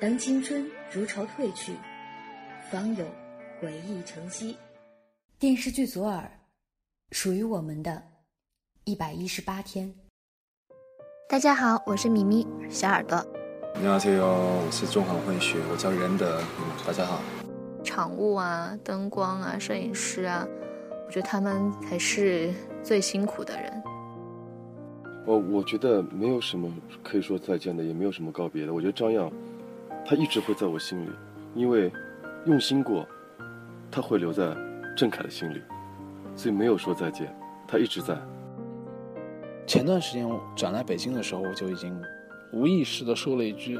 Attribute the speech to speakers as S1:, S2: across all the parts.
S1: 当青春如潮退去，方有回忆成昔。电视剧《左耳》，属于我们的一百一十八天。
S2: 大家好，我是米咪小耳朵。
S3: 你好，我是中韩混血，我叫仁德。大家好。
S2: 场务啊，灯光啊，摄影师啊，我觉得他们才是最辛苦的人。
S4: 我我觉得没有什么可以说再见的，也没有什么告别的。我觉得张漾，他一直会在我心里，因为用心过，他会留在郑恺的心里，所以没有说再见，他一直在。
S5: 前段时间我转来北京的时候，我就已经无意识的说了一句：“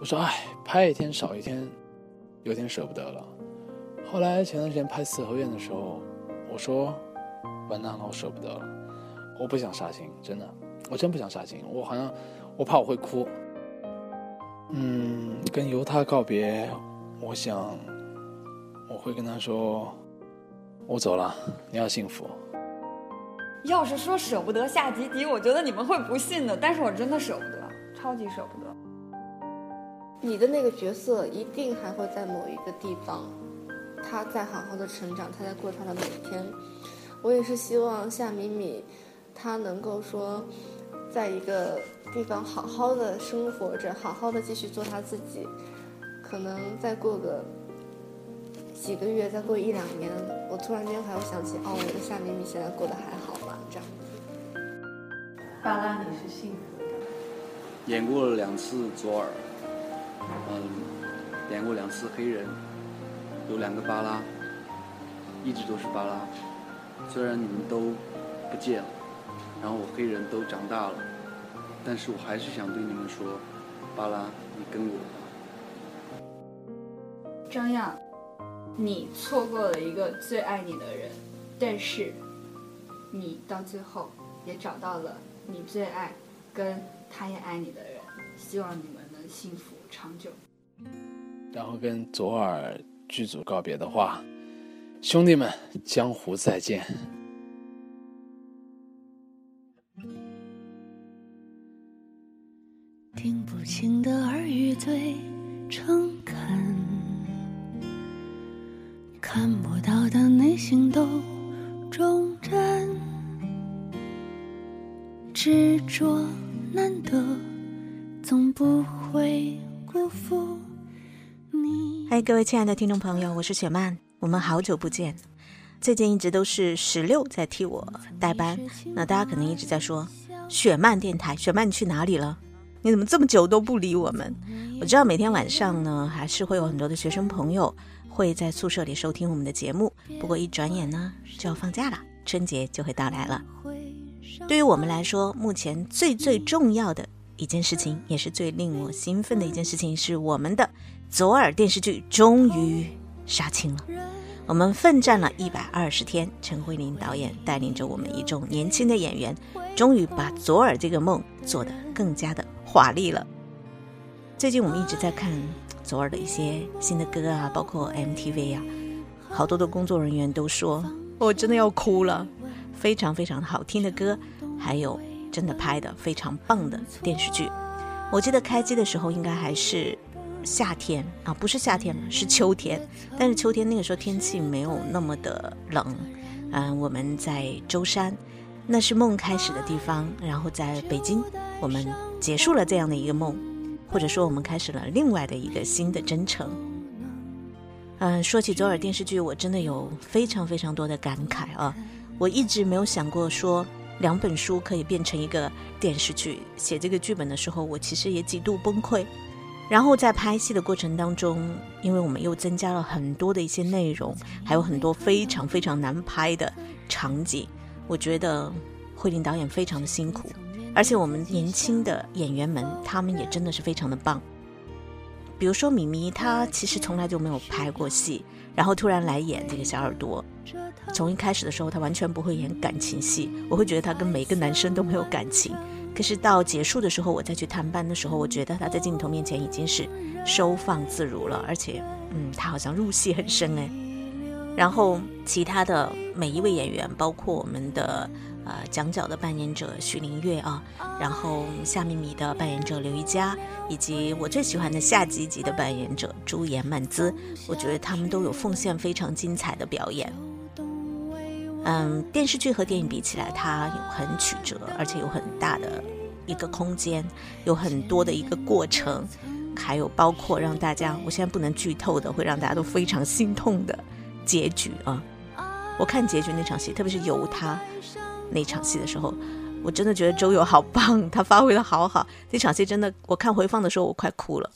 S5: 我说，哎，拍一天少一天，有点舍不得了。”后来前段时间拍四合院的时候，我说：“完蛋了，我舍不得了，我不想杀青，真的。”我真不想杀青，我好像我怕我会哭。嗯，跟犹他告别，我想我会跟他说，我走了，你要幸福。
S6: 要是说舍不得下集体，我觉得你们会不信的，但是我真的舍不得，超级舍不得。
S7: 你的那个角色一定还会在某一个地方，他在好好的成长，他在过他的每一天。我也是希望夏米米，他能够说。在一个地方好好的生活着，好好的继续做他自己。可能再过个几个月，再过一两年，我突然间还会想起，哦，我的夏米米现在过得还好吗？这样子。
S8: 巴拉，你是幸福的。
S9: 演过了两次左耳，嗯，演过两次黑人，有两个巴拉，一直都是巴拉。虽然你们都不见了。然后我黑人都长大了，但是我还是想对你们说，巴拉，你跟我吧。
S6: 张漾，你错过了一个最爱你的人，但是，你到最后也找到了你最爱，跟他也爱你的人，希望你们能幸福长久。
S5: 然后跟左耳剧组告别的话，兄弟们，江湖再见。
S10: 听不清的耳语最诚恳，看不到的内心都忠贞，执着难得，总不会辜负你。
S11: 嗨，各位亲爱的听众朋友，我是雪曼，我们好久不见。最近一直都是十六在替我代班，那大家可能一直在说雪曼电台，雪曼你去哪里了？你怎么这么久都不理我们？我知道每天晚上呢，还是会有很多的学生朋友会在宿舍里收听我们的节目。不过一转眼呢，就要放假了，春节就会到来了。对于我们来说，目前最最重要的一件事情，也是最令我兴奋的一件事情，是我们的左耳电视剧终于杀青了。我们奋战了一百二十天，陈慧琳导演带领着我们一众年轻的演员，终于把左耳这个梦做得更加的。华丽了。最近我们一直在看左耳的一些新的歌啊，包括 MTV 啊，好多的工作人员都说我真的要哭了，非常非常好听的歌，还有真的拍的非常棒的电视剧。我记得开机的时候应该还是夏天啊，不是夏天了，是秋天。但是秋天那个时候天气没有那么的冷。嗯，我们在舟山，那是梦开始的地方。然后在北京，我们。结束了这样的一个梦，或者说我们开始了另外的一个新的征程。嗯，说起左耳电视剧，我真的有非常非常多的感慨啊！我一直没有想过说两本书可以变成一个电视剧。写这个剧本的时候，我其实也几度崩溃。然后在拍戏的过程当中，因为我们又增加了很多的一些内容，还有很多非常非常难拍的场景，我觉得慧玲导演非常的辛苦。而且我们年轻的演员们，他们也真的是非常的棒。比如说米米，她其实从来就没有拍过戏，然后突然来演这个小耳朵。从一开始的时候，她完全不会演感情戏，我会觉得她跟每一个男生都没有感情。可是到结束的时候，我再去探班的时候，我觉得她在镜头面前已经是收放自如了，而且，嗯，她好像入戏很深哎。然后其他的每一位演员，包括我们的。呃蒋角的扮演者徐林月啊，然后夏米米的扮演者刘一佳，以及我最喜欢的夏吉吉的扮演者朱颜曼姿，我觉得他们都有奉献非常精彩的表演。嗯，电视剧和电影比起来，它有很曲折，而且有很大的一个空间，有很多的一个过程，还有包括让大家，我现在不能剧透的，会让大家都非常心痛的结局啊！我看结局那场戏，特别是由他那场戏的时候。我真的觉得周游好棒，他发挥的好好。那场戏真的，我看回放的时候我快哭了。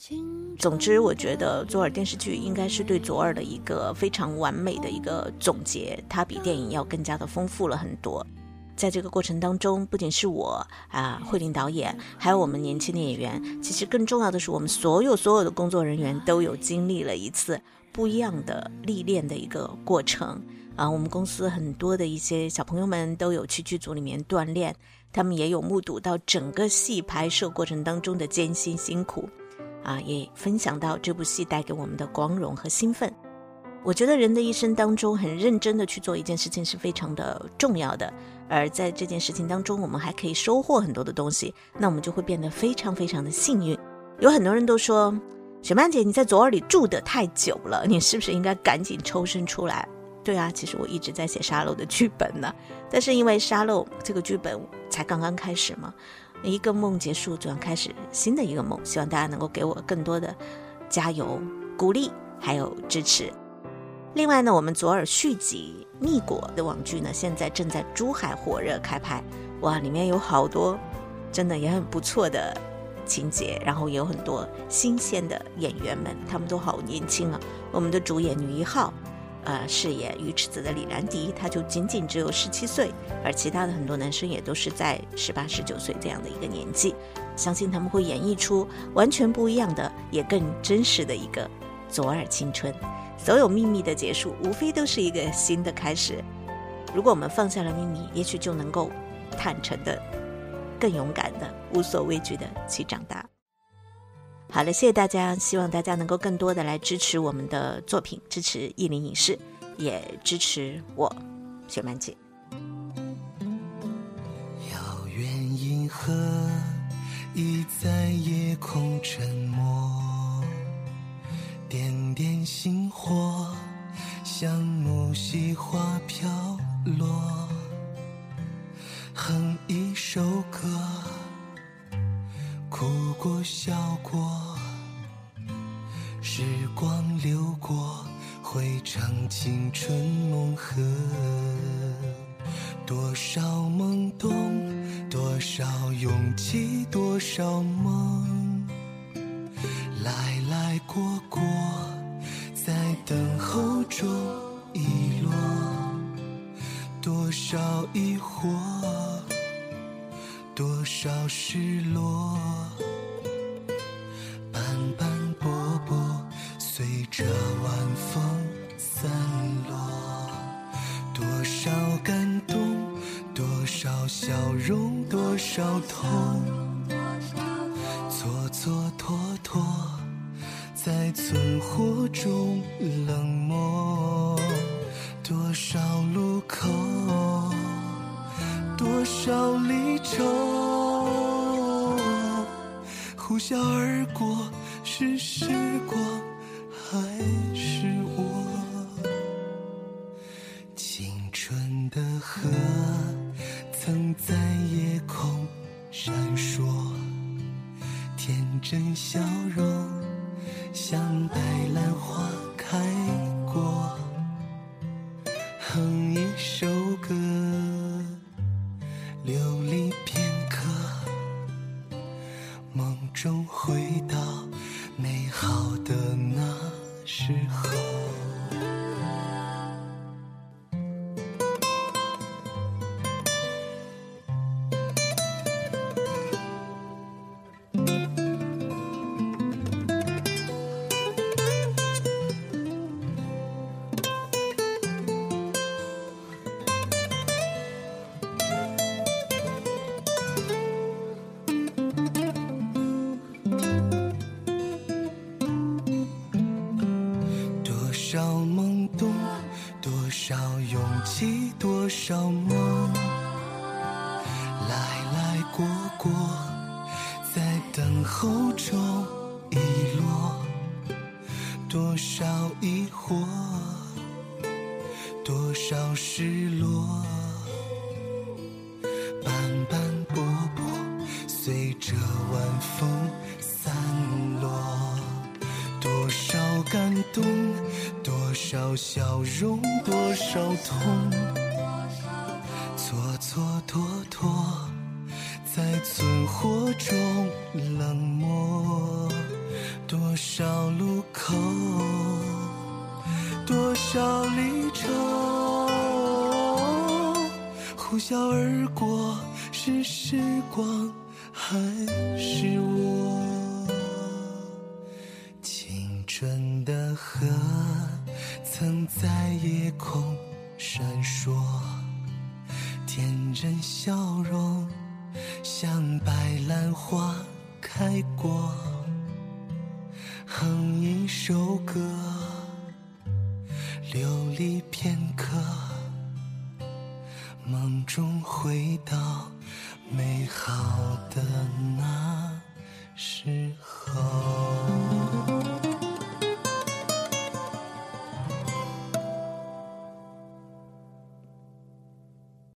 S11: 总之，我觉得左耳电视剧应该是对左耳的一个非常完美的一个总结，它比电影要更加的丰富了很多。在这个过程当中，不仅是我啊，慧玲导演，还有我们年轻的演员，其实更重要的是，我们所有所有的工作人员都有经历了一次不一样的历练的一个过程。啊，我们公司很多的一些小朋友们都有去剧组里面锻炼，他们也有目睹到整个戏拍摄过程当中的艰辛辛苦，啊，也分享到这部戏带给我们的光荣和兴奋。我觉得人的一生当中，很认真的去做一件事情是非常的重要的，而在这件事情当中，我们还可以收获很多的东西，那我们就会变得非常非常的幸运。有很多人都说，雪曼姐你在左耳里住得太久了，你是不是应该赶紧抽身出来？对啊，其实我一直在写沙漏的剧本呢，但是因为沙漏这个剧本才刚刚开始嘛，一个梦结束，就要开始新的一个梦，希望大家能够给我更多的加油、鼓励还有支持。另外呢，我们左耳续集《蜜果》的网剧呢，现在正在珠海火热开拍，哇，里面有好多真的也很不错的情节，然后也有很多新鲜的演员们，他们都好年轻啊。我们的主演女一号。呃，饰演鱼池子的李兰迪，她就仅仅只有十七岁，而其他的很多男生也都是在十八、十九岁这样的一个年纪，相信他们会演绎出完全不一样的，也更真实的一个左耳青春。所有秘密的结束，无非都是一个新的开始。如果我们放下了秘密，也许就能够坦诚的、更勇敢的、无所畏惧的去长大。好了，谢谢大家，希望大家能够更多的来支持我们的作品，支持意林影视，也支持我，雪曼姐。
S12: 遥远银河已在夜空沉春梦河。多少懵懂，多少勇气，多少梦，来来过过，在等候中遗落。多少疑惑。多少失落，斑斑驳驳，随着晚风散落。多少感动，多少笑容，多少痛，蹉蹉跎，在存活中曾在夜空闪烁，天真笑容像白兰花开过，哼一首歌。流离片刻，梦中回到美好的那时候。等候中一落多少疑惑多少失落斑斑驳驳随着晚风散落。多少感动多少笑容多少痛多少蹉跎在存活中冷漠。多少路口，多少离愁，呼啸而过，是时光还是我？青春的河曾在夜空闪烁，天真笑花开过哼一首歌流离片刻梦中回到美好的那时候。